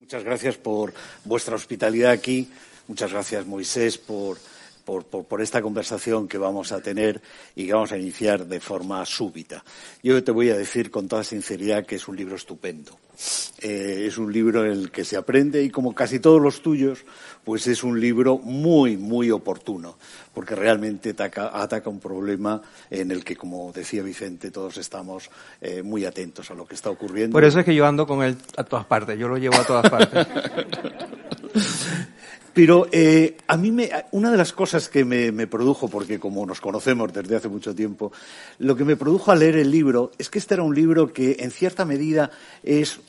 Muchas gracias por vuestra hospitalidad aquí. Muchas gracias, Moisés, por, por, por, por, esta conversación que vamos a tener y que vamos a iniciar de forma súbita. Yo te voy a decir con toda sinceridad que es un libro estupendo. Eh, es un libro en el que se aprende y, como casi todos los tuyos, pues es un libro muy, muy oportuno, porque realmente ataca, ataca un problema en el que, como decía Vicente, todos estamos eh, muy atentos a lo que está ocurriendo. Por eso es que yo ando con él a todas partes, yo lo llevo a todas partes. Pero eh, a mí me, una de las cosas que me, me, produjo, porque como nos conocemos desde hace mucho tiempo, lo que me produjo al leer el libro es que este era un libro que en cierta medida es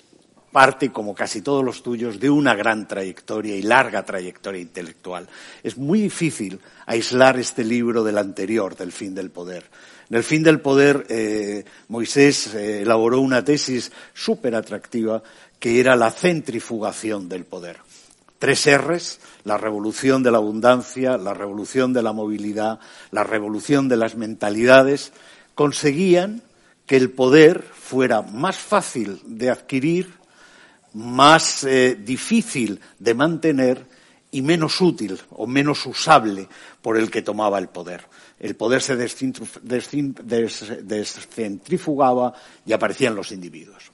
parte, como casi todos los tuyos, de una gran trayectoria y larga trayectoria intelectual. Es muy difícil aislar este libro del anterior, del fin del poder. En el fin del poder, eh, Moisés eh, elaboró una tesis súper atractiva que era la centrifugación del poder. Tres R's, la revolución de la abundancia, la revolución de la movilidad, la revolución de las mentalidades, conseguían que el poder fuera más fácil de adquirir, más eh, difícil de mantener y menos útil o menos usable por el que tomaba el poder. El poder se descentrifugaba y aparecían los individuos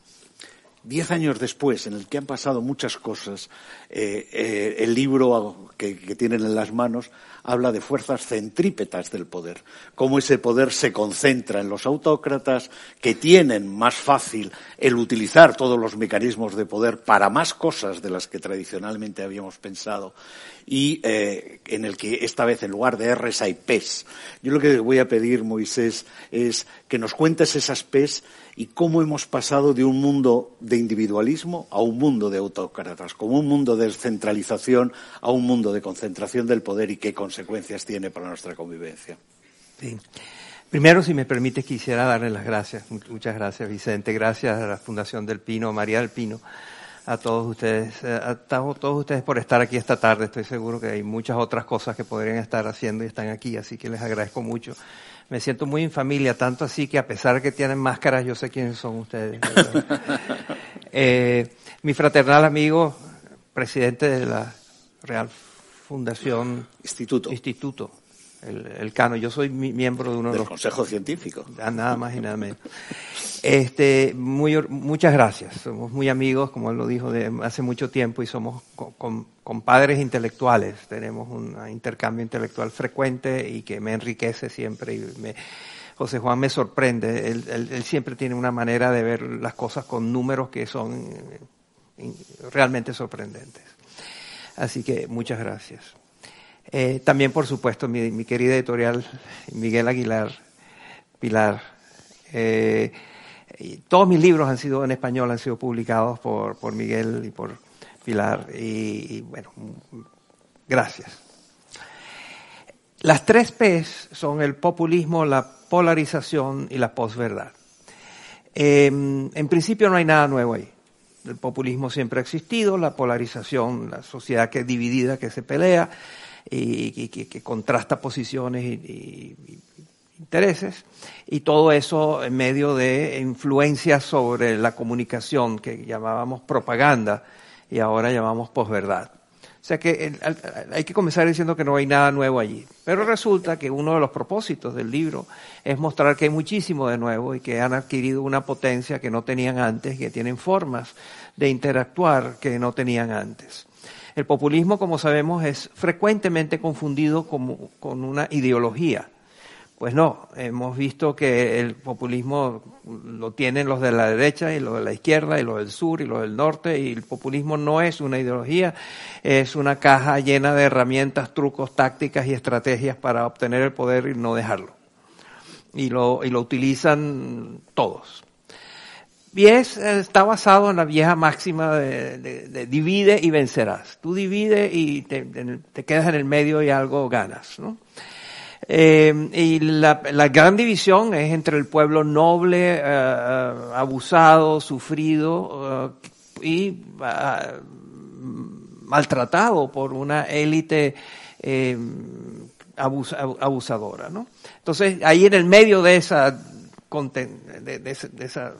diez años después, en el que han pasado muchas cosas, eh, eh, el libro que, que, tienen en las manos habla de fuerzas centrípetas del poder, cómo ese poder se concentra en los autócratas que tienen más fácil el utilizar todos los mecanismos de poder para más cosas de las que tradicionalmente habíamos pensado y eh, en el que esta vez en lugar de Rs hay Ps. Yo lo que voy a pedir, Moisés, es que nos cuentes esas Ps y cómo hemos pasado de un mundo de individualismo a un mundo de autócratas, como un mundo de descentralización a un mundo de concentración del poder y qué consecuencias tiene para nuestra convivencia. Sí. Primero, si me permite, quisiera darle las gracias. Muchas gracias, Vicente. Gracias a la Fundación del Pino, María del Pino, a todos ustedes, a todos ustedes por estar aquí esta tarde. Estoy seguro que hay muchas otras cosas que podrían estar haciendo y están aquí, así que les agradezco mucho me siento muy en familia, tanto así que a pesar de que tienen máscaras, yo sé quiénes son ustedes. eh, mi fraternal amigo, presidente de la Real Fundación Instituto. Instituto el, el, Cano. Yo soy miembro de uno del de los Consejo Científico. Nada más y nada menos. Este, muy, muchas gracias. Somos muy amigos, como él lo dijo, de hace mucho tiempo y somos compadres intelectuales. Tenemos un intercambio intelectual frecuente y que me enriquece siempre y me, José Juan me sorprende. Él, él, él, siempre tiene una manera de ver las cosas con números que son realmente sorprendentes. Así que muchas gracias. Eh, también, por supuesto, mi, querida editorial Miguel Aguilar, Pilar. Eh, todos mis libros han sido en español, han sido publicados por, por Miguel y por Pilar. Y, y, bueno, gracias. Las tres P's son el populismo, la polarización y la posverdad. Eh, en principio no hay nada nuevo ahí. El populismo siempre ha existido, la polarización, la sociedad que es dividida, que se pelea, y, que, contrasta posiciones y, y, intereses, y todo eso en medio de influencias sobre la comunicación que llamábamos propaganda y ahora llamamos posverdad. O sea que hay que comenzar diciendo que no hay nada nuevo allí. Pero resulta que uno de los propósitos del libro es mostrar que hay muchísimo de nuevo y que han adquirido una potencia que no tenían antes, que tienen formas de interactuar que no tenían antes. El populismo, como sabemos, es frecuentemente confundido como, con una ideología. Pues no, hemos visto que el populismo lo tienen los de la derecha y los de la izquierda y los del sur y los del norte y el populismo no es una ideología, es una caja llena de herramientas, trucos, tácticas y estrategias para obtener el poder y no dejarlo. Y lo, y lo utilizan todos. Y es, está basado en la vieja máxima de, divide y vencerás. Tú divide y te, te, quedas en el medio y algo ganas, ¿no? Eh, y la, la, gran división es entre el pueblo noble, eh, eh abusado, sufrido eh, y uh, maltratado por una élite abus, abusadora. ¿no? Entonces, ahí en el medio de esa, de, de, de esa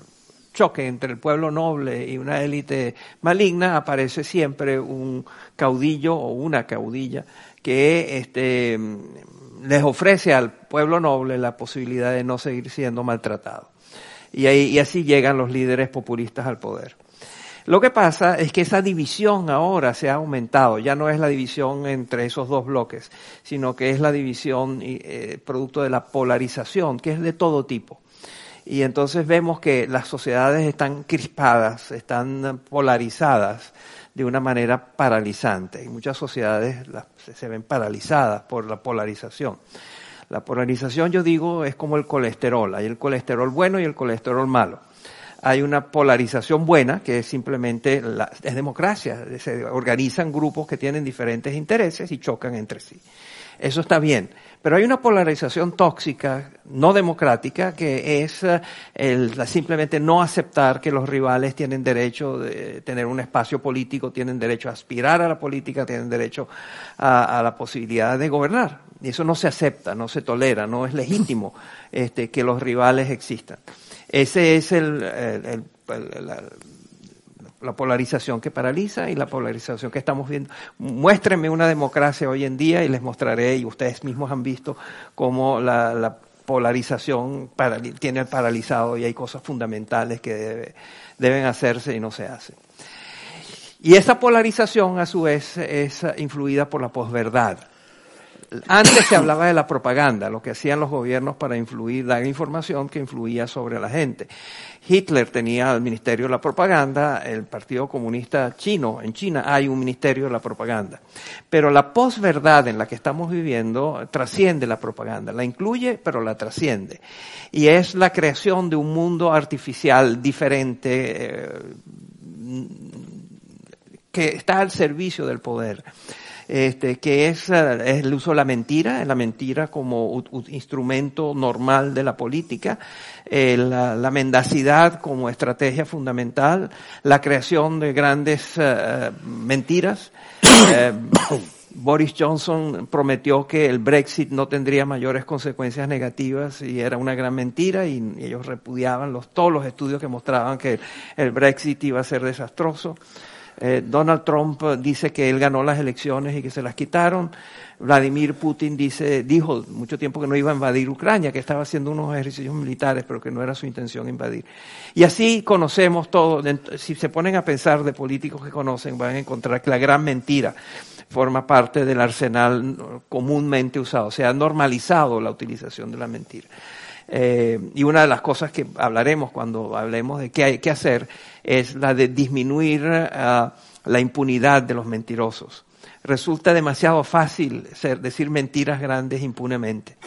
choque entre el pueblo noble y una élite maligna, aparece siempre un caudillo o una caudilla que este, les ofrece al pueblo noble la posibilidad de no seguir siendo maltratado. Y, ahí, y así llegan los líderes populistas al poder. Lo que pasa es que esa división ahora se ha aumentado, ya no es la división entre esos dos bloques, sino que es la división eh, producto de la polarización, que es de todo tipo. Y entonces vemos que las sociedades están crispadas, están polarizadas, de una manera paralizante. Y muchas sociedades se ven paralizadas por la polarización. La polarización, yo digo, es como el colesterol. Hay el colesterol bueno y el colesterol malo. Hay una polarización buena, que es simplemente la, es democracia. Se organizan grupos que tienen diferentes intereses y chocan entre sí. Eso está bien. Pero hay una polarización tóxica, no democrática, que es eh, el, simplemente no aceptar que los rivales tienen derecho de tener un espacio político, tienen derecho a aspirar a la política, tienen derecho a, la posibilidad de gobernar. Y eso no se acepta, no se tolera, no es legítimo este, que los rivales existan. Ese es el, polarización que paraliza y la polarización que estamos viendo. Muéstrenme una democracia hoy en día y les mostraré, y ustedes mismos han visto cómo la, polarización tiene paralizado y hay cosas fundamentales que deben hacerse y no se hacen. Y esa polarización, a su vez, es influida por la posverdad. Antes se hablaba de la propaganda, lo que hacían los gobiernos para influir, dar información que influía sobre la gente. Hitler tenía el Ministerio de la Propaganda, el Partido Comunista Chino, en China hay un Ministerio de la Propaganda. Pero la posverdad en la que estamos viviendo trasciende la propaganda, la incluye, pero la trasciende. Y es la creación de un mundo artificial diferente eh, que está al servicio del poder este, que es, eh, el uso de la mentira, la mentira como instrumento normal de la política, eh, la, mendacidad como estrategia fundamental, la creación de grandes eh, mentiras. Boris Johnson prometió que el Brexit no tendría mayores consecuencias negativas y era una gran mentira y, ellos repudiaban los, todos los estudios que mostraban que el Brexit iba a ser desastroso. Eh, Donald Trump dice que él ganó las elecciones y que se las quitaron. Vladimir Putin dice, dijo mucho tiempo que no iba a invadir Ucrania, que estaba haciendo unos ejercicios militares, pero que no era su intención invadir. Y así conocemos todo. Si se ponen a pensar de políticos que conocen, van a encontrar que la gran mentira forma parte del arsenal comúnmente usado. Se ha normalizado la utilización de la mentira. Eh, y una de las cosas que hablaremos cuando hablemos de qué hay que hacer es la de disminuir uh, la impunidad de los mentirosos. Resulta demasiado fácil ser, decir mentiras grandes impunemente.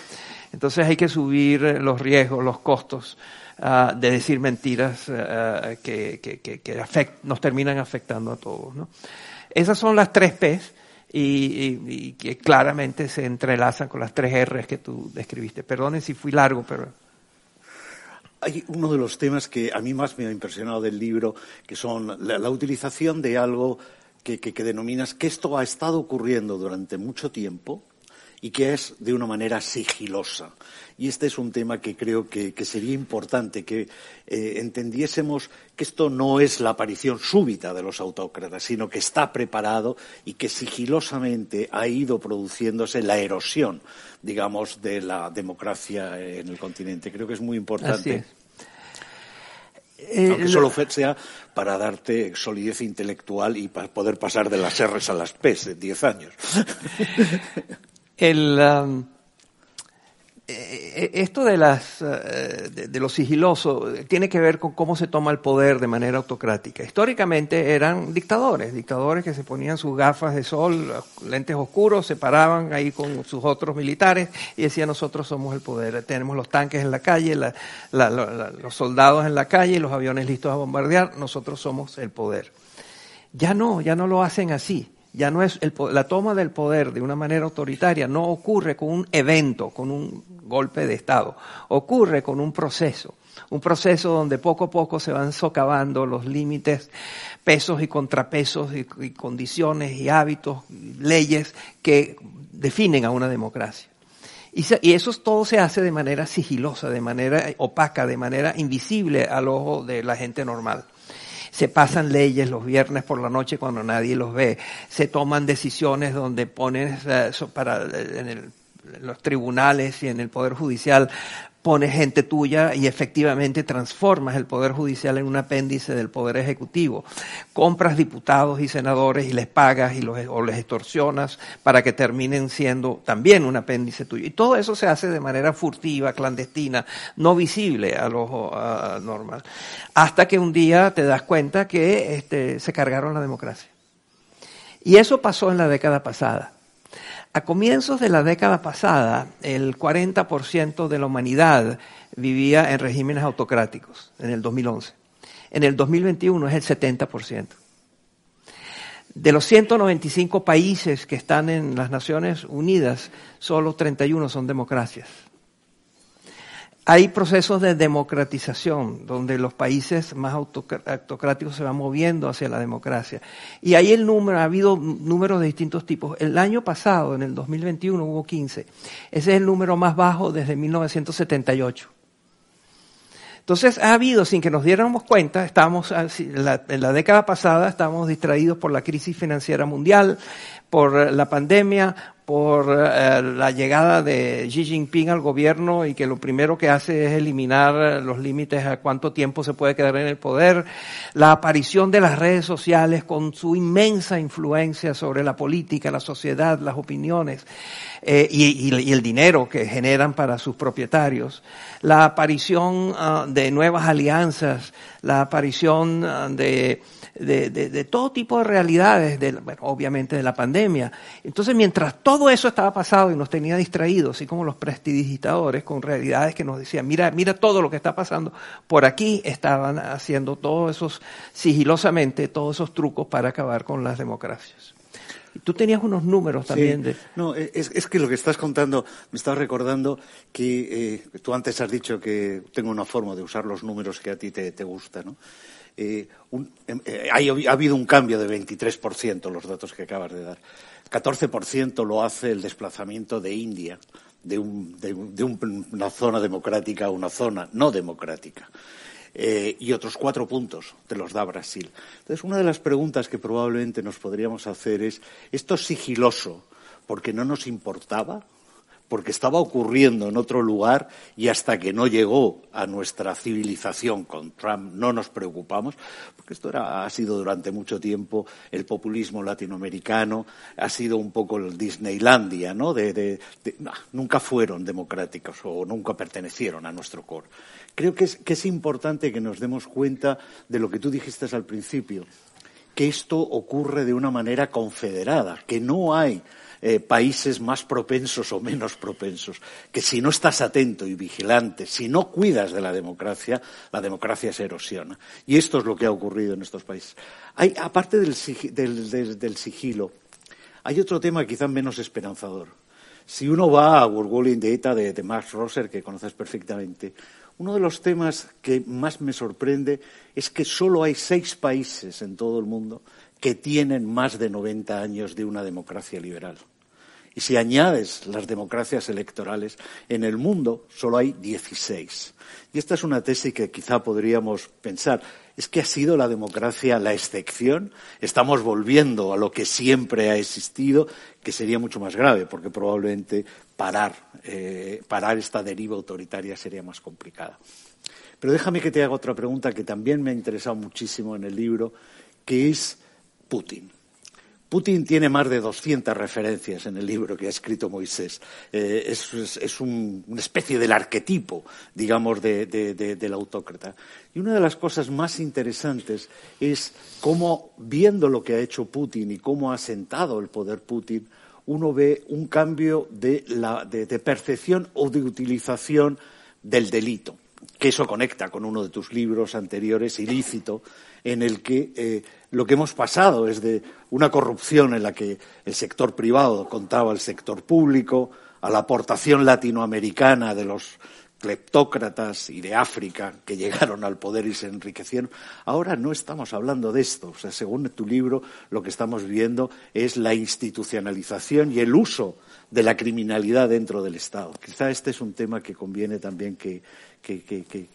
Entonces hay que subir los riesgos, los costos uh, de decir mentiras uh, que, nos terminan afectando a todos. Esas son las tres P's y, que claramente se entrelazan con las tres R's que tú describiste. Perdonen si fui largo, pero... Hay uno de los temas que a mí más me ha impresionado del libro, que son la, utilización de algo que, que, denominas que esto ha estado ocurriendo durante mucho tiempo y que es de una manera sigilosa. Y este es un tema que creo que, sería importante que eh, entendiésemos que esto no es la aparición súbita de los autócratas, sino que está preparado y que sigilosamente ha ido produciéndose la erosión, digamos, de la democracia en el continente. Creo que es muy importante. Aunque eh, solo sea para darte solidez intelectual y para poder pasar de las R's a las P's en diez años. El, um, eh, esto de, las, eh, de, lo sigiloso tiene que ver con cómo se toma el poder de manera autocrática. Históricamente eran dictadores, dictadores que se ponían sus gafas de sol, lentes oscuros, se paraban ahí con sus otros militares y decían nosotros somos el poder. Tenemos los tanques en la calle, los soldados en la calle, los aviones listos a bombardear, nosotros somos el poder. Ya no, ya no lo hacen así ya no es la toma del poder de una manera autoritaria no ocurre con un evento, con un golpe de Estado, ocurre con un proceso, un proceso donde poco a poco se van socavando los límites, pesos y contrapesos y, condiciones y hábitos, leyes que definen a una democracia. Y, y, eso todo se hace de manera sigilosa, de manera opaca, de manera invisible al ojo de la gente normal se pasan leyes los viernes por la noche cuando nadie los ve, se toman decisiones donde pones eh, para en, los tribunales y en el poder judicial pones gente tuya y efectivamente transformas el Poder Judicial en un apéndice del Poder Ejecutivo. Compras diputados y senadores y les pagas y los, o les extorsionas para que terminen siendo también un apéndice tuyo. Y todo eso se hace de manera furtiva, clandestina, no visible al ojo normal. Hasta que un día te das cuenta que este, se cargaron la democracia. Y eso pasó en la década pasada. A comienzos de la década pasada, el 40% de la humanidad vivía en regímenes autocráticos, en el 2011. En el 2021 es el 70%. De los 195 países que están en las Naciones Unidas, solo 31 son democracias hay procesos de democratización donde los países más autocráticos se van moviendo hacia la democracia. Y ahí el número, ha habido números de distintos tipos. El año pasado, en el 2021, hubo 15. Ese es el número más bajo desde 1978. Entonces ha habido, sin que nos diéramos cuenta, estábamos en la, en la década pasada estábamos distraídos por la crisis financiera mundial, por la pandemia, por eh, la llegada de Xi Jinping al gobierno y que lo primero que hace es eliminar los límites a cuánto tiempo se puede quedar en el poder, la aparición de las redes sociales con su inmensa influencia sobre la política, la sociedad, las opiniones eh, y, y, el dinero que generan para sus propietarios, la aparición ah, de nuevas alianzas, la aparición ah, de de, de, todo tipo de realidades, de, obviamente de la pandemia. Entonces, mientras todo eso estaba pasado y nos tenía distraídos, así como los prestidigitadores, con realidades que nos decían, mira, mira todo lo que está pasando, por aquí estaban haciendo todos esos, sigilosamente, todos esos trucos para acabar con las democracias. Tú tenías unos números también de... No, es, es, que lo que estás contando, me estás recordando que eh, tú antes has dicho que tengo una forma de usar los números que a ti te, te gusta, ¿no? Eh, eh, ha habido un cambio de 23%, los datos que acabas de dar. 14% lo hace el desplazamiento de India de, una zona democrática a una zona no democrática. Eh, y otros cuatro puntos te los da Brasil. Entonces, una de las preguntas que probablemente nos podríamos hacer es, ¿esto es sigiloso porque no nos importaba? Porque estaba ocurriendo en otro lugar y hasta que no llegó a nuestra civilización con Trump no nos preocupamos, porque esto ha sido durante mucho tiempo el populismo latinoamericano, ha sido un poco el Disneylandia, ¿no? De, nunca fueron democráticos o nunca pertenecieron a nuestro core. Creo que es, que es importante que nos demos cuenta de lo que tú dijiste al principio, que esto ocurre de una manera confederada, que no hay eh, países más propensos o menos propensos, que si no estás atento y vigilante, si no cuidas de la democracia, la democracia se erosiona. Y esto es lo que ha ocurrido en estos países. Hay, aparte del, sigilo, hay otro tema quizá menos esperanzador. Si uno va a World in Data de, de Max Rosser, que conoces perfectamente, uno de los temas que más me sorprende es que solo hay seis países en todo el mundo que tienen más de 90 años de una democracia liberal. Y si añades las democracias electorales, en el mundo solo hay 16. Y esta es una tesis que quizá podríamos pensar. ¿Es que ha sido la democracia la excepción? Estamos volviendo a lo que siempre ha existido, que sería mucho más grave, porque probablemente parar, eh, parar esta deriva autoritaria sería más complicada. Pero déjame que te haga otra pregunta que también me ha interesado muchísimo en el libro, que es Putin. Putin tiene más de 200 referencias en el libro que ha escrito Moisés. Eh, es, una especie del arquetipo, digamos, del autócrata. Y una de las cosas más interesantes es cómo, viendo lo que ha hecho Putin y cómo ha sentado el poder Putin, uno ve un cambio de, de percepción o de utilización del delito que eso conecta con uno de tus libros anteriores, Ilícito, en el que eh, lo que hemos pasado es de una corrupción en la que el sector privado contaba al sector público, a la aportación latinoamericana de los cleptócratas y de África que llegaron al poder y se enriquecieron. Ahora no estamos hablando de esto. Según tu libro, lo que estamos viendo es la institucionalización y el uso de la criminalidad dentro del Estado. Quizá este es un tema que conviene también que, que, que,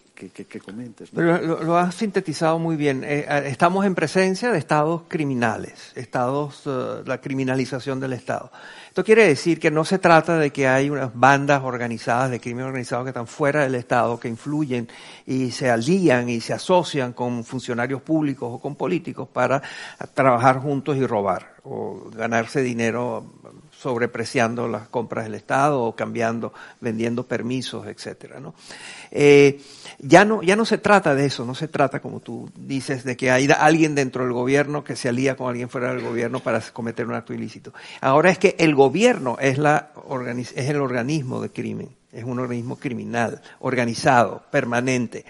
comentes. lo, has sintetizado muy bien. Eh, estamos en presencia de estados criminales, estados, eh, la criminalización del Estado. Esto quiere decir que no se trata de que hay unas bandas organizadas de crimen organizado que están fuera del Estado, que influyen y se alían y se asocian con funcionarios públicos o con políticos para trabajar juntos y robar o ganarse dinero sobrepreciando las compras del Estado o cambiando, vendiendo permisos, etcétera, ¿no? Eh, ya no, ya no se trata de eso, no se trata, como tú dices, de que hay alguien dentro del gobierno que se alía con alguien fuera del gobierno para cometer un acto ilícito. Ahora es que el gobierno es, la, es el organismo de crimen, es un organismo criminal, organizado, permanente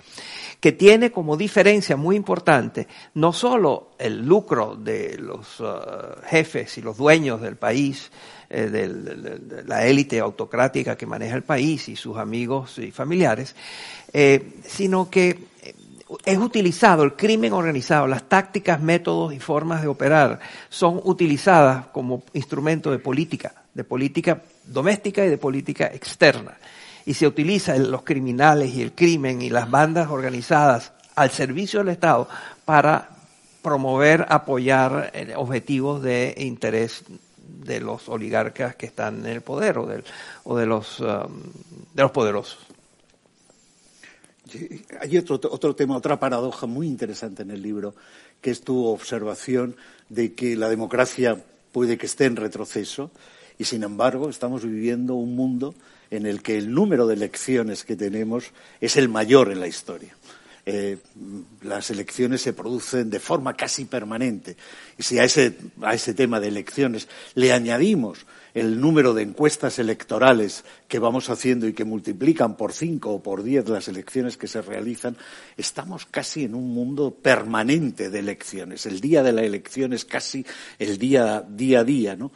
que tiene como diferencia muy importante no solo el lucro de los uh, jefes y los dueños del país, eh, de, la élite autocrática que maneja el país y sus amigos y familiares, eh, sino que eh, es utilizado el crimen organizado, las tácticas, métodos y formas de operar son utilizadas como instrumento de política, de política doméstica y de política externa. Y se utilizan los criminales y el crimen y las bandas organizadas al servicio del Estado para promover, apoyar objetivos de interés de los oligarcas que están en el poder o, o de, los, um, de los poderosos. Hay otro, otro tema, otra paradoja muy interesante en el libro, que es tu observación de que la democracia puede que esté en retroceso y, sin embargo, estamos viviendo un mundo en el que el número de elecciones que tenemos es el mayor en la historia. Eh, las elecciones se producen de forma casi permanente. Y si a ese, a ese tema de elecciones le añadimos el número de encuestas electorales que vamos haciendo y que multiplican por cinco o por diez las elecciones que se realizan, estamos casi en un mundo permanente de elecciones. El día de la elección es casi el día, día a día, ¿no?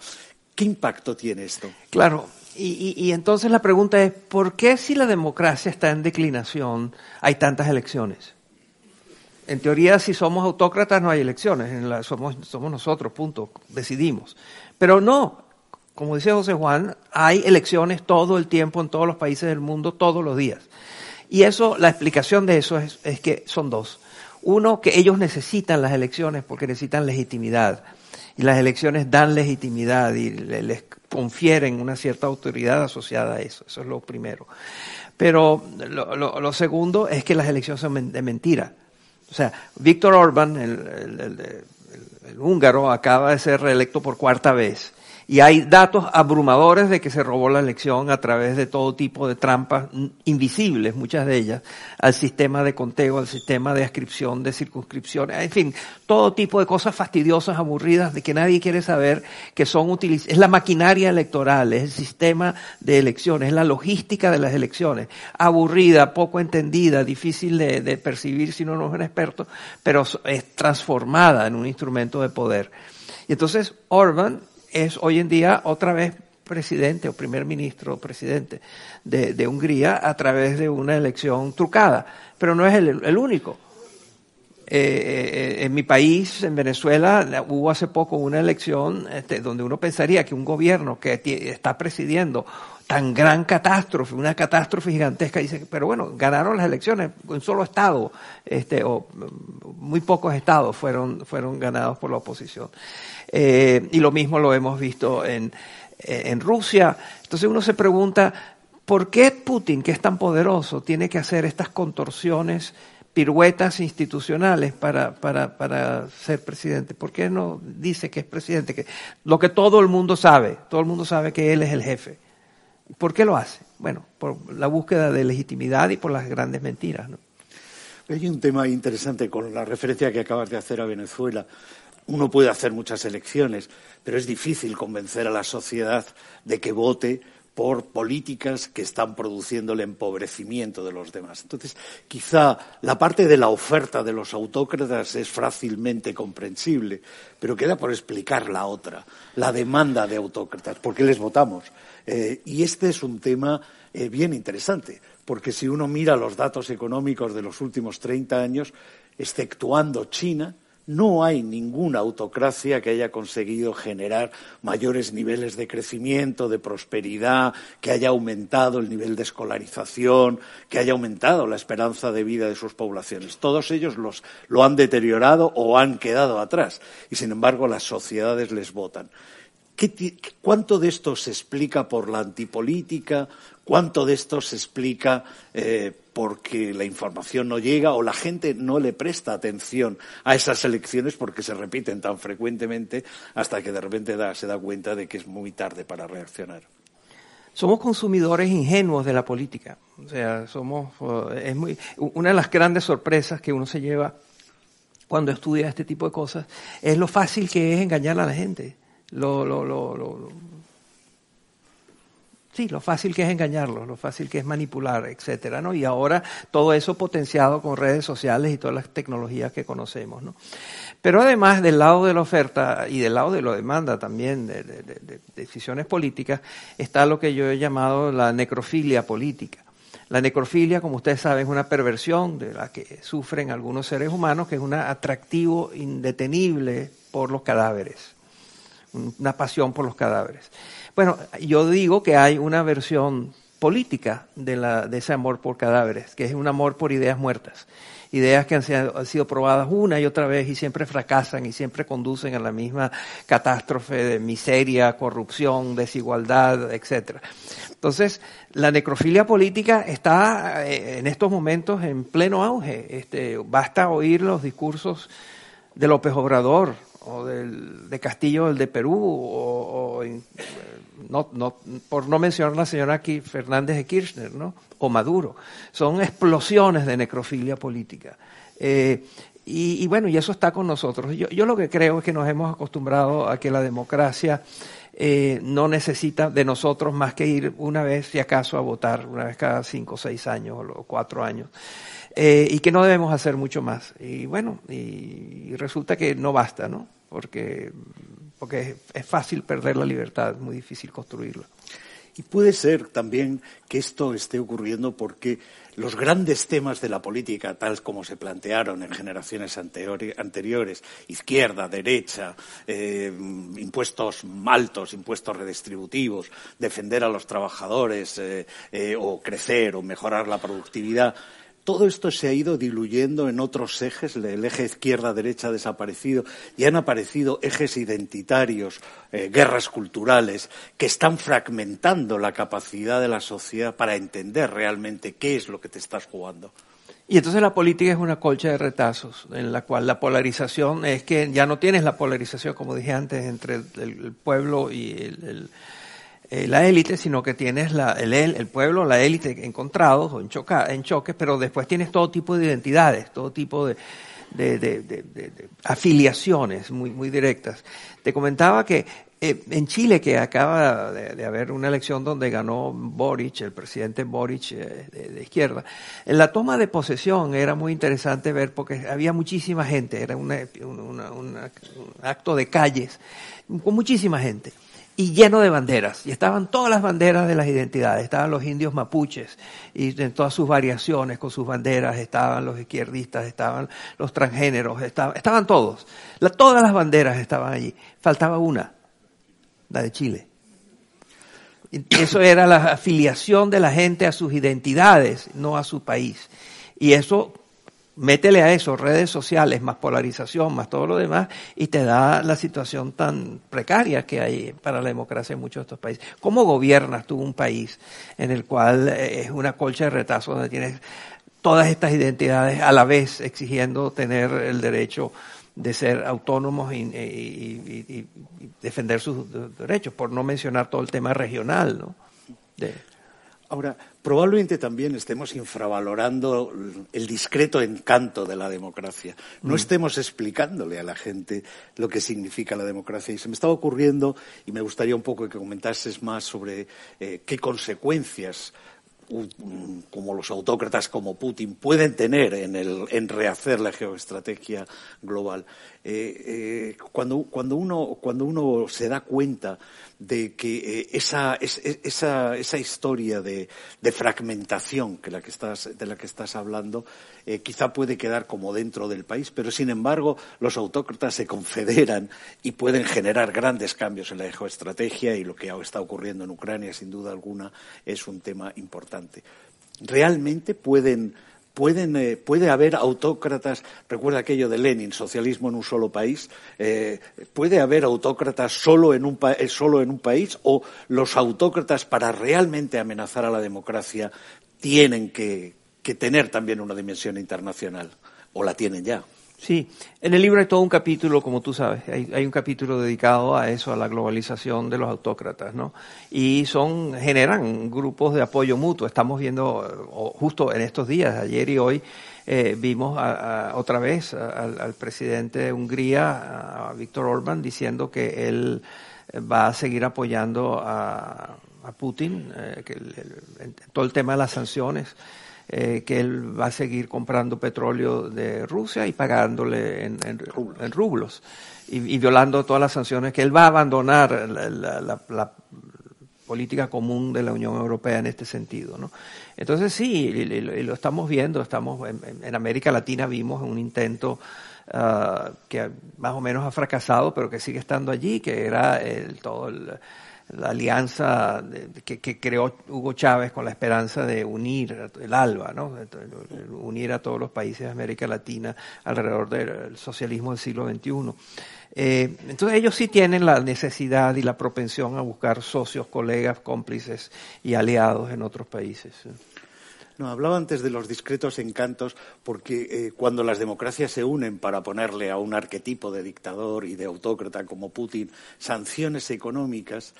¿Qué impacto tiene esto? Claro, y, entonces la pregunta es, ¿por qué si la democracia está en declinación hay tantas elecciones? En teoría, si somos autócratas no hay elecciones, somos, somos nosotros, punto, decidimos. Pero no, como dice José Juan, hay elecciones todo el tiempo en todos los países del mundo, todos los días. Y eso, la explicación de eso es, es que son dos. Uno, que ellos necesitan las elecciones porque necesitan legitimidad y las elecciones dan legitimidad y les confieren una cierta autoridad asociada a eso. Eso es lo primero. Pero lo, segundo es que las elecciones son de mentira. O sea, Víctor Orban, el húngaro, acaba de ser reelecto por cuarta vez y hay datos abrumadores de que se robó la elección a través de todo tipo de trampas invisibles, muchas de ellas, al sistema de conteo, al sistema de ascripción de circunscripciones, en fin, todo tipo de cosas fastidiosas, aburridas, de que nadie quiere saber que son utilizadas. Es la maquinaria electoral, es el sistema de elecciones, es la logística de las elecciones, aburrida, poco entendida, difícil de, de percibir si uno no es un experto, pero es transformada en un instrumento de poder. Y entonces Orban es hoy en día otra vez presidente o primer ministro o presidente de, Hungría a través de una elección trucada. Pero no es el, único. Eh, eh, en mi país, en Venezuela, hubo hace poco una elección este, donde uno pensaría que un gobierno que está presidiendo tan gran catástrofe, una catástrofe gigantesca, dice, pero bueno, ganaron las elecciones, un solo estado, este, o muy pocos estados fueron, fueron ganados por la oposición. Eh, y lo mismo lo hemos visto en, en Rusia. Entonces uno se pregunta, ¿por qué Putin, que es tan poderoso, tiene que hacer estas contorsiones piruetas institucionales para, para, para ser presidente? ¿Por qué no dice que es presidente? Que lo que todo el mundo sabe, todo el mundo sabe que él es el jefe. ¿Por qué lo hace? Bueno, por la búsqueda de legitimidad y por las grandes mentiras. ¿no? Hay un tema interesante con la referencia que acabas de hacer a Venezuela. Uno puede hacer muchas elecciones, pero es difícil convencer a la sociedad de que vote por políticas que están produciendo el empobrecimiento de los demás. Entonces, quizá la parte de la oferta de los autócratas es fácilmente comprensible, pero queda por explicar la otra, la demanda de autócratas, por qué les votamos. Eh, y este es un tema eh, bien interesante, porque si uno mira los datos económicos de los últimos 30 años, exceptuando China, no hay ninguna autocracia que haya conseguido generar mayores niveles de crecimiento, de prosperidad, que haya aumentado el nivel de escolarización, que haya aumentado la esperanza de vida de sus poblaciones. Todos ellos los, lo han deteriorado o han quedado atrás y, sin embargo, las sociedades les votan. ¿Cuánto de esto se explica por la antipolítica? ¿Cuánto de esto se explica eh, porque la información no llega o la gente no le presta atención a esas elecciones porque se repiten tan frecuentemente hasta que de repente se da cuenta de que es muy tarde para reaccionar? Somos consumidores ingenuos de la política. O sea, somos es muy una de las grandes sorpresas que uno se lleva cuando estudia este tipo de cosas es lo fácil que es engañar a la gente lo, lo, lo, sí, lo fácil que es engañarlos, lo fácil que es manipular, etcétera, ¿no? Y ahora todo eso potenciado con redes sociales y todas las tecnologías que conocemos, ¿no? Pero además del lado de la oferta y del lado de la demanda también de, de decisiones políticas está lo que yo he llamado la necrofilia política. La necrofilia, como ustedes saben, es una perversión de la que sufren algunos seres humanos, que es un atractivo indetenible por los cadáveres una pasión por los cadáveres. Bueno, yo digo que hay una versión política de, la, de ese amor por cadáveres, que es un amor por ideas muertas. Ideas que han sido, han sido, probadas una y otra vez y siempre fracasan y siempre conducen a la misma catástrofe de miseria, corrupción, desigualdad, etcétera. Entonces, la necrofilia política está eh, en estos momentos en pleno auge. Este, basta oír los discursos de López Obrador, o del, de Castillo, el de Perú, o, no, no, por no mencionar la señora Fernández de Kirchner, ¿no? o Maduro. Son explosiones de necrofilia política. Eh, y, y, bueno, y eso está con nosotros. Yo, yo, lo que creo es que nos hemos acostumbrado a que la democracia eh, no necesita de nosotros más que ir una vez, si acaso, a votar, una vez cada cinco o seis años o cuatro años. Eh, y que no debemos hacer mucho más. Y bueno, y resulta que no basta, ¿no? Porque, porque es fácil perder la libertad, es muy difícil construirla. Y puede ser también que esto esté ocurriendo porque los grandes temas de la política, tal como se plantearon en generaciones anteriores, izquierda, derecha, eh, impuestos altos, impuestos redistributivos, defender a los trabajadores eh, eh, o crecer o mejorar la productividad, todo esto se ha ido diluyendo en otros ejes, el eje izquierda-derecha ha desaparecido y han aparecido ejes identitarios, eh, guerras culturales, que están fragmentando la capacidad de la sociedad para entender realmente qué es lo que te estás jugando. Y entonces la política es una colcha de retazos, en la cual la polarización es que ya no tienes la polarización, como dije antes, entre el, pueblo y el eh, la élite, sino que tienes la, el, el pueblo, la élite encontrados o en, choca, en choques, pero después tienes todo tipo de identidades, todo tipo de, de, de, afiliaciones muy, muy directas. Te comentaba que eh, en Chile, que acaba de, haber una elección donde ganó Boric, el presidente Boric eh, de, izquierda, en la toma de posesión era muy interesante ver porque había muchísima gente, era un acto de calles, con muchísima gente y lleno de banderas. Y estaban todas las banderas de las identidades. Estaban los indios mapuches y en todas sus variaciones con sus banderas. Estaban los izquierdistas, estaban los transgéneros, estaban, estaban todos. todas las banderas estaban allí. Faltaba una, la de Chile. Eso era la afiliación de la gente a sus identidades, no a su país. Y eso métele a eso redes sociales, más polarización, más todo lo demás, y te da la situación tan precaria que hay para la democracia en muchos de estos países. ¿Cómo gobiernas tú un país en el cual eh, es una colcha de retazos donde tienes todas estas identidades a la vez exigiendo tener el derecho de ser autónomos y, defender sus derechos, por no mencionar todo el tema regional, ¿no? Ahora, probablemente también estemos infravalorando el discreto encanto de la democracia. No mm. estemos explicándole a la gente lo que significa la democracia. Y se me estaba ocurriendo, y me gustaría un poco que comentases más sobre eh, qué consecuencias como los autócratas como Putin pueden tener en, el, en rehacer la geoestrategia global. Eh, eh, cuando, cuando, uno, cuando uno se da cuenta de que eh, esa, esa, esa, historia de, de, fragmentación que la que estás, de la que estás hablando quizá puede quedar como dentro del país, pero sin embargo los autócratas se confederan y pueden generar grandes cambios en la geoestrategia y lo que está ocurriendo en Ucrania, sin duda alguna, es un tema importante. ¿Realmente pueden Pueden, eh, puede haber autócratas, recuerda aquello de Lenin, socialismo en un solo país, eh, puede haber autócratas solo en, un eh, solo en un país o los autócratas para realmente amenazar a la democracia tienen que tener también una dimensión internacional o la tienen ya. Sí, en el libro hay todo un capítulo, como tú sabes, hay, un capítulo dedicado a eso, a la globalización de los autócratas, ¿no? Y son, generan grupos de apoyo mutuo. Estamos viendo, justo en estos días, ayer y hoy, eh, vimos otra vez al, presidente de Hungría, a Víctor Orbán, diciendo que él va a seguir apoyando a, Putin, eh, que en todo el tema de las sanciones. Eh, que él va a seguir comprando petróleo de Rusia y pagándole en, rublos, y, violando todas las sanciones, que él va a abandonar la, política común de la Unión Europea en este sentido. ¿no? Entonces sí, y, lo estamos viendo, estamos en, América Latina vimos un intento ah, que más o menos ha fracasado, pero que sigue estando allí, que era el, todo el la alianza que, creó Hugo Chávez con la esperanza de unir el ALBA, ¿no? unir a todos los países de América Latina alrededor del socialismo del siglo XXI. Eh, entonces ellos sí tienen la necesidad y la propensión a buscar socios, colegas, cómplices y aliados en otros países. No, hablaba antes de los discretos encantos porque eh, cuando las democracias se unen para ponerle a un arquetipo de dictador y de autócrata como Putin sanciones económicas,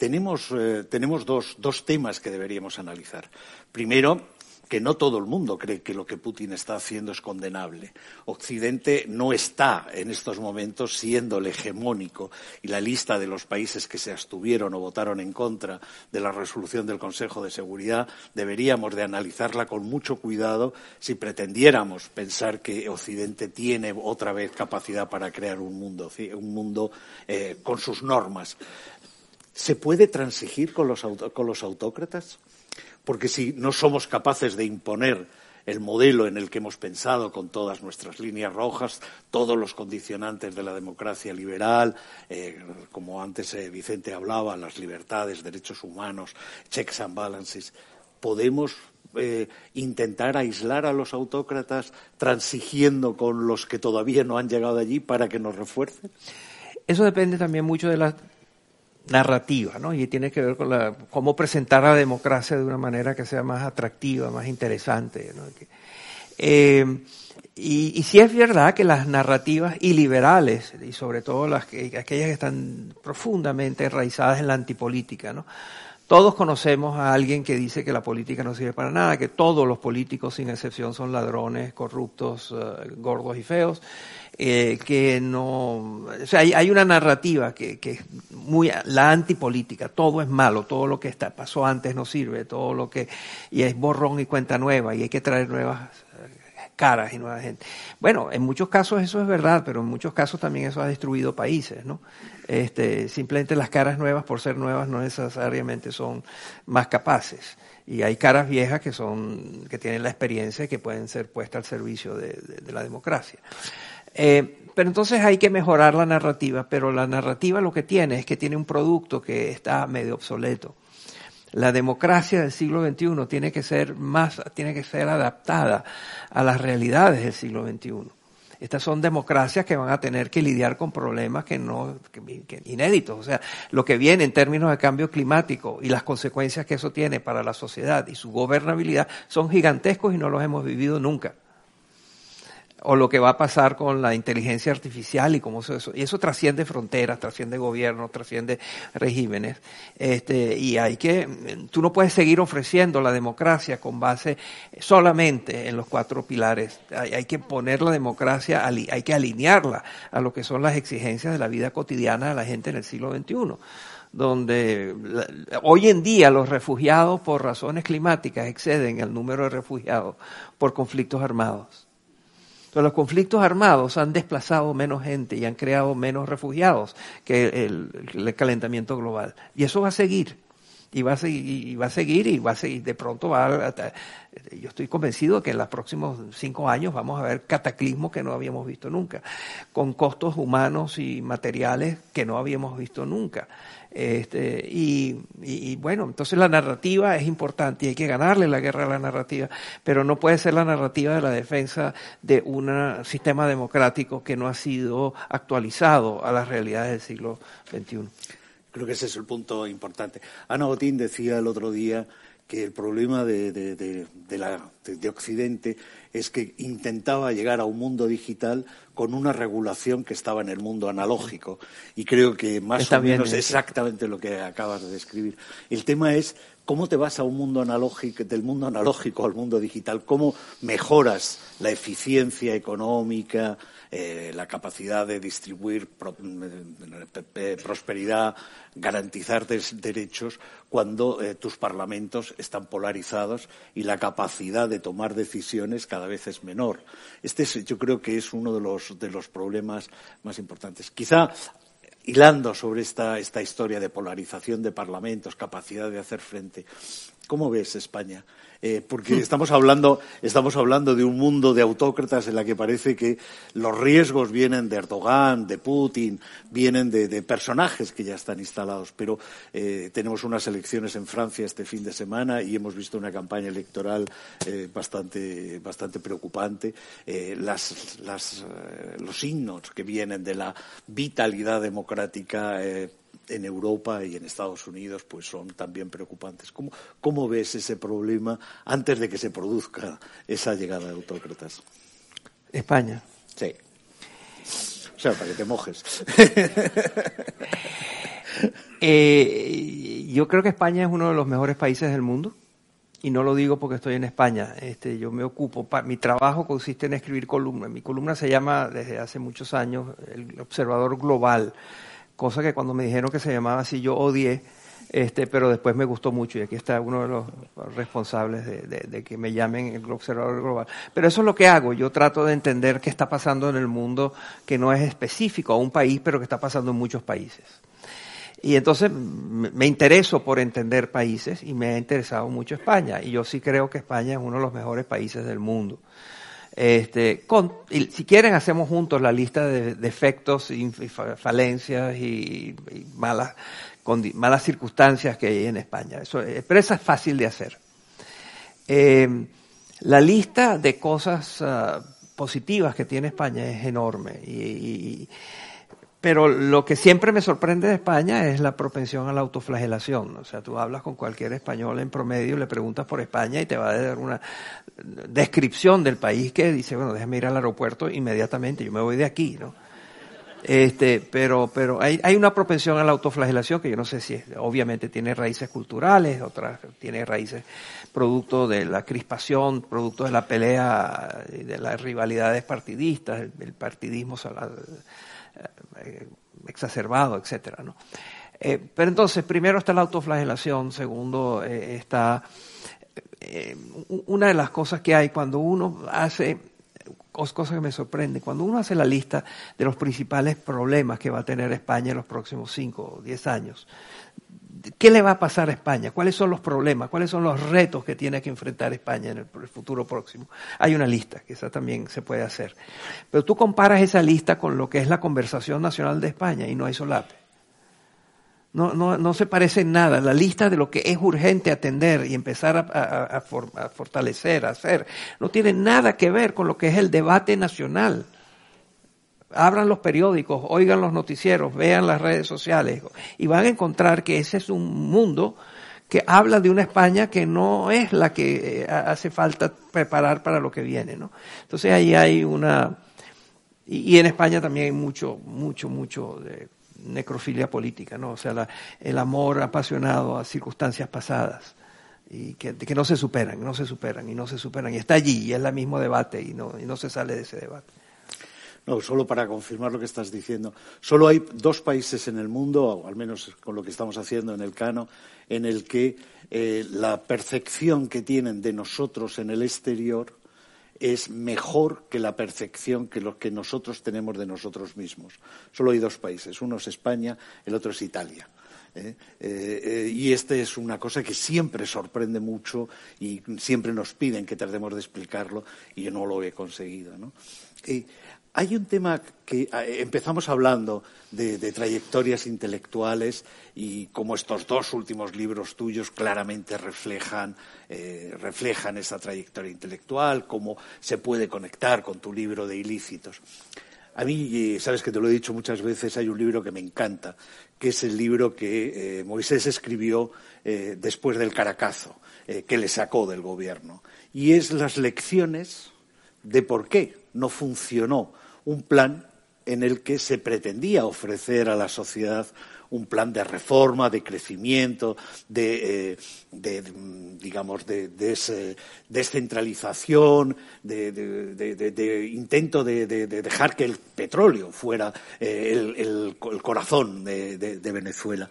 tenemos, eh, tenemos dos, dos temas que deberíamos analizar. Primero, que no todo el mundo cree que lo que Putin está haciendo es condenable. Occidente no está en estos momentos siendo el hegemónico y la lista de los países que se abstuvieron o votaron en contra de la resolución del Consejo de Seguridad deberíamos de analizarla con mucho cuidado si pretendiéramos pensar que Occidente tiene otra vez capacidad para crear un mundo, un mundo eh, con sus normas. ¿Se puede transigir con los, con los autócratas? porque si no somos capaces de imponer el modelo en el que hemos pensado con todas nuestras líneas rojas, todos los condicionantes de la democracia liberal, eh, como antes eh, Vicente hablaba, las libertades, derechos humanos, checks and balances, podemos eh, intentar aislar a los autócratas transigiendo con los que todavía no han llegado allí para que nos refuercen? Eso depende también mucho de la narrativa, ¿no? Y tiene que ver con la, cómo presentar la democracia de una manera que sea más atractiva, más interesante, ¿no? Eh, y, y sí es verdad que las narrativas iliberales, y sobre todo las que, aquellas que están profundamente enraizadas en la antipolítica, ¿no? Todos conocemos a alguien que dice que la política no sirve para nada, que todos los políticos sin excepción son ladrones, corruptos, eh, gordos y feos, eh, que no, o sea, hay, hay una narrativa que, que, muy, la antipolítica, todo es malo, todo lo que está, pasó antes no sirve, todo lo que, y es borrón y cuenta nueva, y hay que traer nuevas caras y nueva gente. Bueno, en muchos casos eso es verdad, pero en muchos casos también eso ha destruido países, ¿no? Este, simplemente las caras nuevas, por ser nuevas, no necesariamente son más capaces. Y hay caras viejas que son, que tienen la experiencia y que pueden ser puestas al servicio de, la democracia. Eh, pero entonces hay que mejorar la narrativa, pero la narrativa lo que tiene es que tiene un producto que está medio obsoleto la democracia del siglo XXI tiene que ser más, tiene que ser adaptada a las realidades del siglo XXI. Estas son democracias que van a tener que lidiar con problemas que no, que, inéditos. O sea, lo que viene en términos de cambio climático y las consecuencias que eso tiene para la sociedad y su gobernabilidad son gigantescos y no los hemos vivido nunca o lo que va a pasar con la inteligencia artificial y cómo eso, y eso trasciende fronteras, trasciende gobiernos, trasciende regímenes, este, y hay que, tú no puedes seguir ofreciendo la democracia con base solamente en los cuatro pilares, hay, hay que poner la democracia, hay que alinearla a lo que son las exigencias de la vida cotidiana de la gente en el siglo XXI donde hoy en día los refugiados por razones climáticas exceden el número de refugiados por conflictos armados. Entonces, los conflictos armados han desplazado menos gente y han creado menos refugiados que el, calentamiento global. Y eso va a seguir. Y va a seguir, y va a seguir, y va a seguir. De pronto va a, yo estoy convencido que en los próximos cinco años vamos a ver cataclismos que no habíamos visto nunca, con costos humanos y materiales que no habíamos visto nunca. Este, y, bueno, entonces la narrativa es importante y hay que ganarle la guerra a la narrativa, pero no puede ser la narrativa de la defensa de un sistema democrático que no ha sido actualizado a las realidades del siglo XXI. Creo que ese es el punto importante. Ana Botín decía el otro día que el problema de, de, la, de, Occidente es que intentaba llegar a un mundo digital con una regulación que estaba en el mundo analógico. Y creo que más o menos exactamente lo que acabas de describir. El tema es cómo te vas a un mundo analógico, del mundo analógico al mundo digital, cómo mejoras la eficiencia económica, eh, la capacidad de distribuir eh, prosperidad, garantizar derechos cuando eh, tus parlamentos están polarizados y la capacidad de tomar decisiones cada vez es menor. Este yo creo que es uno de los, de los problemas más importantes. Quizá hilando sobre esta, esta historia de polarización de parlamentos, capacidad de hacer frente, ¿cómo ves España? Eh, porque estamos hablando, estamos hablando de un mundo de autócratas en la que parece que los riesgos vienen de Erdogan, de Putin, vienen de, personajes que ya están instalados. Pero eh, tenemos unas elecciones en Francia este fin de semana y hemos visto una campaña electoral eh, bastante, bastante preocupante. Las, las, los signos que vienen de la vitalidad democrática en Europa y en Estados Unidos pues son también preocupantes. ¿Cómo, ¿Cómo, ves ese problema antes de que se produzca esa llegada de autócratas? España. Sí. O sea, para que te mojes. Eh, yo creo que España es uno de los mejores países del mundo. Y no lo digo porque estoy en España. Este, yo me ocupo. mi trabajo consiste en escribir columnas. Mi columna se llama desde hace muchos años El Observador Global cosa que cuando me dijeron que se llamaba así yo odié, este, pero después me gustó mucho y aquí está uno de los responsables de, que me llamen el observador global. Pero eso es lo que hago, yo trato de entender qué está pasando en el mundo que no es específico a un país, pero que está pasando en muchos países. Y entonces me intereso por entender países y me ha interesado mucho España. Y yo sí creo que España es uno de los mejores países del mundo. Este, con, si quieren, hacemos juntos la lista de defectos, y falencias y, malas, circunstancias que hay en España. Eso, pero esa es fácil de hacer. Eh, la lista de cosas ah, positivas que tiene España es enorme y, pero lo que siempre me sorprende de España es la propensión a la autoflagelación. O sea, tú hablas con cualquier español en promedio, le preguntas por España y te va a dar una descripción del país que dice, bueno, déjame ir al aeropuerto inmediatamente, yo me voy de aquí, ¿no? Este, pero, pero hay, hay una propensión a la autoflagelación que yo no sé si obviamente tiene raíces culturales, otras tiene raíces producto de la crispación, producto de la pelea, de las rivalidades partidistas, el, partidismo eh, exacerbado, etcétera, ¿no? Eh, pero entonces, primero está la autoflagelación, segundo eh, está una de las cosas que hay cuando uno hace cosas que me sorprenden, cuando uno hace la lista de los principales problemas que va a tener España en los próximos 5 o 10 años, ¿qué le va a pasar a España? ¿Cuáles son los problemas? ¿Cuáles son los retos que tiene que enfrentar España en el, futuro próximo? Hay una lista, que esa también se puede hacer. Pero tú comparas esa lista con lo que es la conversación nacional de España y no hay solape. No, no, no se parece en nada. La lista de lo que es urgente atender y empezar a, a, fortalecer, a hacer, no tiene nada que ver con lo que es el debate nacional. Abran los periódicos, oigan los noticieros, vean las redes sociales y van a encontrar que ese es un mundo que habla de una España que no es la que eh, hace falta preparar para lo que viene, ¿no? Entonces ahí hay una y, en España también hay mucho, mucho, mucho de necrofilia política, ¿no? O sea, el amor apasionado a circunstancias pasadas y que, que, no se superan, no se superan y no se superan y está allí y es el mismo debate y no, y no se sale de ese debate. No, solo para confirmar lo que estás diciendo. Solo hay dos países en el mundo, o al menos con lo que estamos haciendo en el Cano, en el que eh, la percepción que tienen de nosotros en el exterior es mejor que la percepción que lo que nosotros tenemos de nosotros mismos. Solo hay dos países, uno es España, el otro es Italia. ¿eh? Eh, y esta es una cosa que siempre sorprende mucho y siempre nos piden que tratemos de explicarlo y yo no lo he conseguido. ¿no? Hay un tema que eh, empezamos hablando de, trayectorias intelectuales y como estos dos últimos libros tuyos claramente reflejan, eh, reflejan esa trayectoria intelectual, cómo se puede conectar con tu libro de ilícitos. A mí, sabes que te lo he dicho muchas veces, hay un libro que me encanta, que es el libro que eh, Moisés escribió después del Caracazo, que le sacó del gobierno. Y es las lecciones de por qué no funcionó un plan en el que se pretendía ofrecer a la sociedad un plan de reforma, de crecimiento, de, eh, digamos, de, descentralización, de, intento de, dejar que el petróleo fuera eh, el, el, corazón de, Venezuela.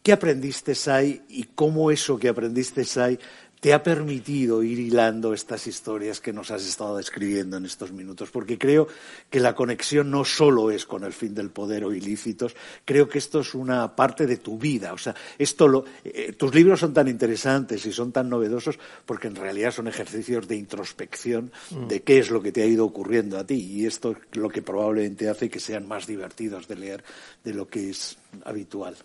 ¿Qué aprendiste ahí y cómo eso que aprendiste ahí te ha permitido ir hilando estas historias que nos has estado describiendo en estos minutos, porque creo que la conexión no solo es con el fin del poder o ilícitos, creo que esto es una parte de tu vida. O sea, esto lo, eh, tus libros son tan interesantes y son tan novedosos porque en realidad son ejercicios de introspección mm. de qué es lo que te ha ido ocurriendo a ti y esto es lo que probablemente hace que sean más divertidos de leer de lo que es habitual.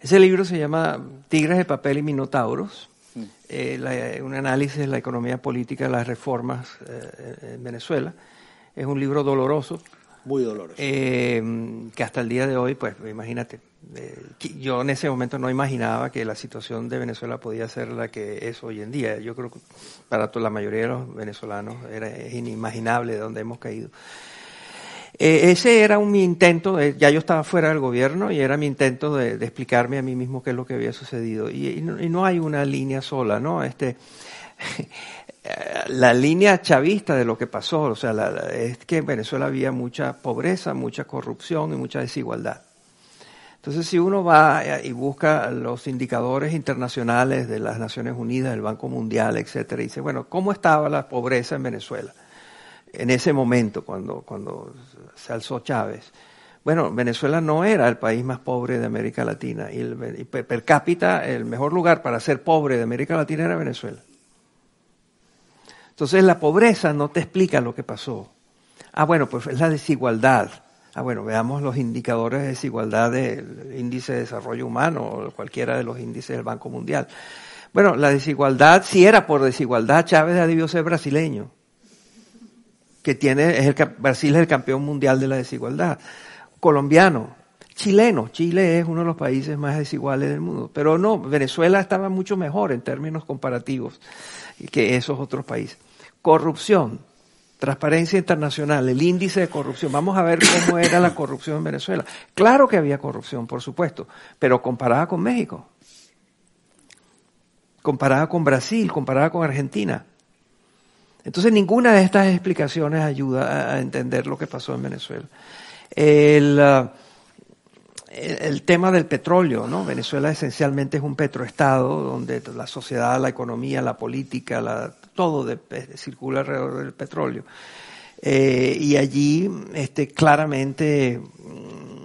Ese libro se llama Tigres de papel y minotauros eh, un análisis de la economía política las reformas eh, en Venezuela. Es un libro doloroso. Muy doloroso. Eh, que hasta el día de hoy, pues imagínate, yo en ese momento no imaginaba que la situación de Venezuela podía ser la que es hoy en día. Yo creo que para la mayoría de los venezolanos era, es inimaginable de dónde hemos caído. Eh, ese era un, mi intento, ya yo estaba fuera del gobierno y era mi intento de, explicarme a mí mismo qué es lo que había sucedido. Y, no, hay una línea sola, ¿no? Este, la línea chavista de lo que pasó, o sea, es que en Venezuela había mucha pobreza, mucha corrupción y mucha desigualdad. Entonces, si uno va y busca los indicadores internacionales de las Naciones Unidas, del Banco Mundial, etcétera, y dice, bueno, ¿cómo estaba la pobreza en Venezuela? En ese momento, cuando, cuando se alzó Chávez. Bueno, Venezuela no era el país más pobre de América Latina y, per cápita el mejor lugar para ser pobre de América Latina era Venezuela. Entonces la pobreza no te explica lo que pasó. Ah, bueno, pues es la desigualdad. Ah, bueno, veamos los indicadores de desigualdad del índice de desarrollo humano o cualquiera de los índices del Banco Mundial. Bueno, la desigualdad, si era por desigualdad, Chávez debió ser brasileño que tiene, es el, Brasil es el campeón mundial de la desigualdad. Colombiano, chileno, Chile es uno de los países más desiguales del mundo, pero no, Venezuela estaba mucho mejor en términos comparativos que esos otros países. Corrupción, transparencia internacional, el índice de corrupción. Vamos a ver cómo era la corrupción en Venezuela. Claro que había corrupción, por supuesto, pero comparada con México, comparada con Brasil, comparada con Argentina. Entonces ninguna de estas explicaciones ayuda a entender lo que pasó en Venezuela. El, uh, el, tema del petróleo, ¿no? Venezuela esencialmente es un petroestado donde la sociedad, la economía, la política, todo de, circula alrededor del petróleo. Eh, y allí, este, claramente, mm,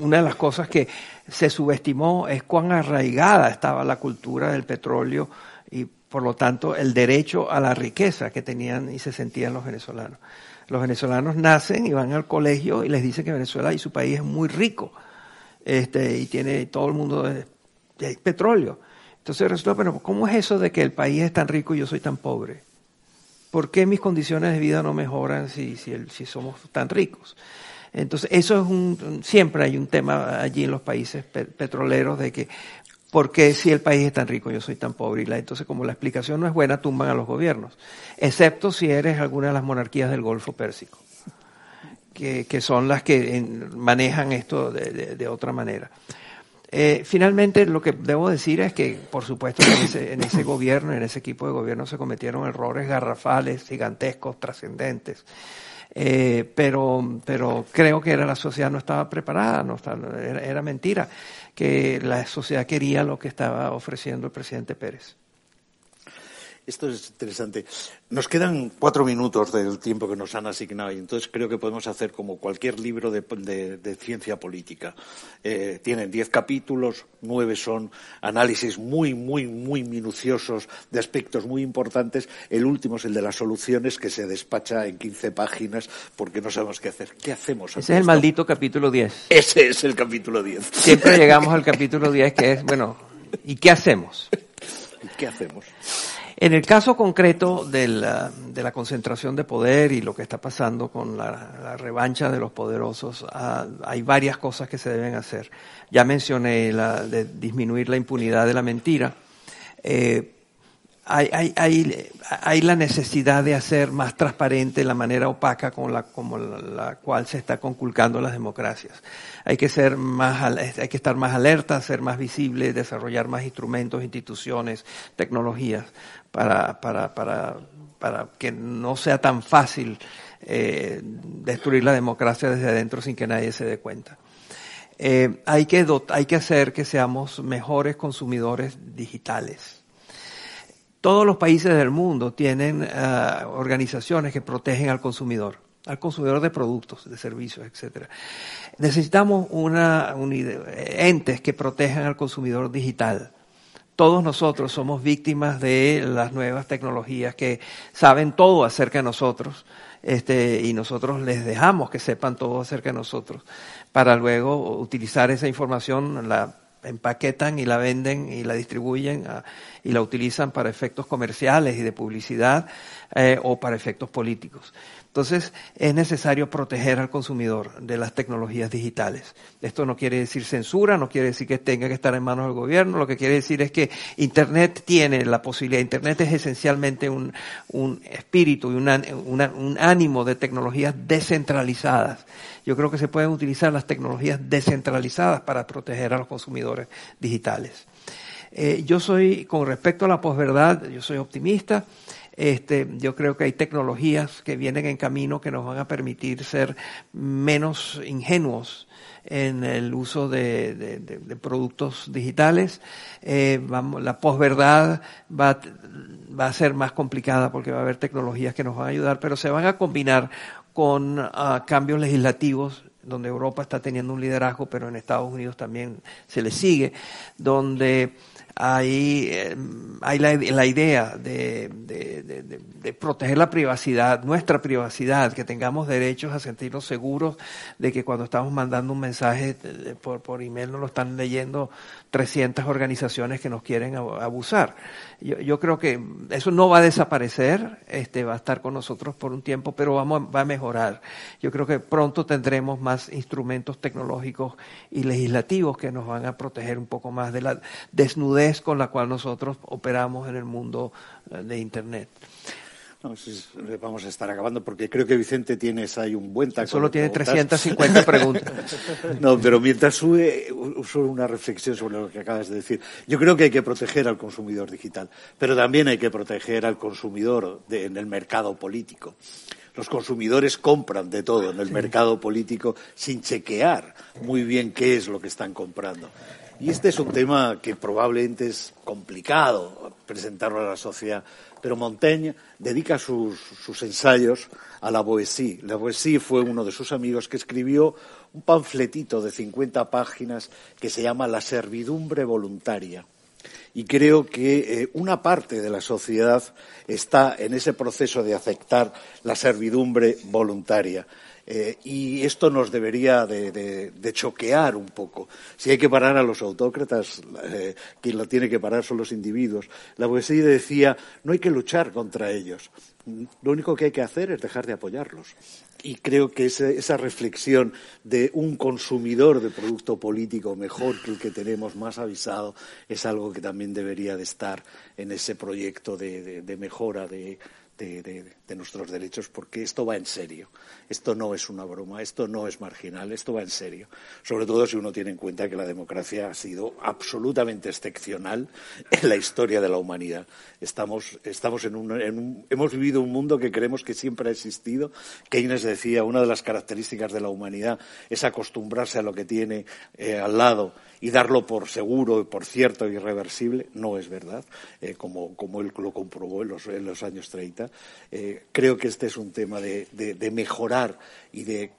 una de las cosas que se subestimó es cuán arraigada estaba la cultura del petróleo y por lo tanto, el derecho a la riqueza que tenían y se sentían los venezolanos. Los venezolanos nacen y van al colegio y les dicen que Venezuela y su país es muy rico este, y tiene todo el mundo de, petróleo. Entonces resulta, bueno, ¿cómo es eso de que el país es tan rico y yo soy tan pobre? ¿por qué mis condiciones de vida no mejoran si, si, si somos tan ricos? Entonces, eso es un, siempre hay un tema allí en los países petroleros de que, ¿por qué si el país es tan rico yo soy tan pobre? Y entonces, como la explicación no es buena, tumban a los gobiernos, excepto si eres alguna de las monarquías del Golfo Pérsico, que, son las que manejan esto de, otra manera. Eh, finalmente, lo que debo decir es que, por supuesto, en ese, en ese, gobierno, en ese equipo de gobierno se cometieron errores garrafales, gigantescos, trascendentes. Eh, pero, pero creo que era la sociedad no estaba preparada, no era, era mentira, que la sociedad quería lo que estaba ofreciendo el presidente Pérez. Esto es interesante. Nos quedan cuatro minutos del tiempo que nos han asignado y entonces creo que podemos hacer como cualquier libro de, ciencia política. Eh, tienen diez capítulos, nueve son análisis muy, muy, muy minuciosos de aspectos muy importantes. El último es el de las soluciones que se despacha en quince páginas porque no sabemos qué hacer. ¿Qué hacemos? Ese es el maldito capítulo diez. Ese es el capítulo diez. Siempre llegamos al capítulo diez que es, bueno, ¿y qué hacemos? ¿Y qué hacemos? En el caso concreto de la, de la, concentración de poder y lo que está pasando con la, revancha de los poderosos, ah, hay varias cosas que se deben hacer. Ya mencioné la de disminuir la impunidad de la mentira. Eh, hay, hay, hay, hay, la necesidad de hacer más transparente la manera opaca con la, como la, cual se está conculcando las democracias. Hay que ser más, hay que estar más alerta, ser más visible, desarrollar más instrumentos, instituciones, tecnologías para, para, para, para que no sea tan fácil eh, destruir la democracia desde adentro sin que nadie se dé cuenta. Eh, hay, que hay que hacer que seamos mejores consumidores digitales todos los países del mundo tienen uh, organizaciones que protegen al consumidor, al consumidor de productos, de servicios, etcétera. Necesitamos una, un, entes que protejan al consumidor digital. Todos nosotros somos víctimas de las nuevas tecnologías que saben todo acerca de nosotros, este, y nosotros les dejamos que sepan todo acerca de nosotros para luego utilizar esa información, la empaquetan y la venden y la distribuyen ah, y la utilizan para efectos comerciales y de publicidad eh, o para efectos políticos. Entonces, es necesario proteger al consumidor de las tecnologías digitales. Esto no quiere decir censura, no quiere decir que tenga que estar en manos del gobierno, lo que quiere decir es que Internet tiene la posibilidad, Internet es esencialmente un, un espíritu y un ánimo de tecnologías descentralizadas. Yo creo que se pueden utilizar las tecnologías descentralizadas para proteger a los consumidores digitales. Eh, yo soy, con respecto a la posverdad, yo soy optimista. Este, yo creo que hay tecnologías que vienen en camino que nos van a permitir ser menos ingenuos en el uso de, productos digitales. Eh, vamos, la posverdad va, va a ser más complicada porque va a haber tecnologías que nos van a ayudar, pero se van a combinar con uh, cambios legislativos donde Europa está teniendo un liderazgo, pero en Estados Unidos también se le sigue, donde hay, eh, hay la, la idea de, de, de, de, proteger la privacidad, nuestra privacidad, que tengamos derechos a sentirnos seguros de que cuando estamos mandando un mensaje por, por email no lo están leyendo 300 organizaciones que nos quieren abusar. Yo, creo que eso no va a desaparecer, este, va a estar con nosotros por un tiempo, pero vamos, va a mejorar. Yo creo que pronto tendremos más instrumentos tecnológicos y legislativos que nos van a proteger un poco más de la desnudez con la cual nosotros operamos en el mundo eh, de Internet. No, vamos a estar acabando porque creo que Vicente tienes ahí un buen taco. Solo tiene 350 preguntas. no, pero mientras sube, uso una reflexión sobre lo que acabas de decir. Yo creo que hay que proteger al consumidor digital, pero también hay que proteger al consumidor en el mercado político. Los consumidores compran de todo en el mercado político sin chequear muy bien qué es lo que están comprando. Y este es un tema que probablemente es complicado presentarlo a la sociedad, pero Montaigne dedica sus, ensayos a la Boétie. La Boétie fue uno de sus amigos que escribió un panfletito de 50 páginas que se llama La servidumbre voluntaria. Y creo que eh, una parte de la sociedad está en ese proceso de aceptar la servidumbre voluntaria. Eh, y esto nos debería de, choquear un poco. Si hay que parar a los autócratas, eh, quien lo tiene que parar son los individuos. La poesía decía, no hay que luchar contra ellos. Lo único que hay que hacer es dejar de apoyarlos. Y creo que esa, reflexión de un consumidor de producto político mejor que el que tenemos, más avisado, es algo que también debería de estar en ese proyecto de mejora de, de, nuestros derechos porque esto va en serio. Esto no es una broma, esto no es marginal, esto va en serio. Sobre todo si uno tiene en cuenta que la democracia ha sido absolutamente excepcional en la historia de la humanidad. Estamos, estamos en, un, hemos vivido un mundo que creemos que siempre ha existido. Keynes decía, una de las características de la humanidad es acostumbrarse a lo que tiene eh, al lado y darlo por seguro y por cierto irreversible, no es verdad, eh, como, como, él lo comprobó en los, en los años 30. Eh, creo que este es un tema de, de, mejorar y de,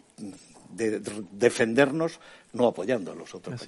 de, defendernos no apoyando a los otros.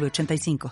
85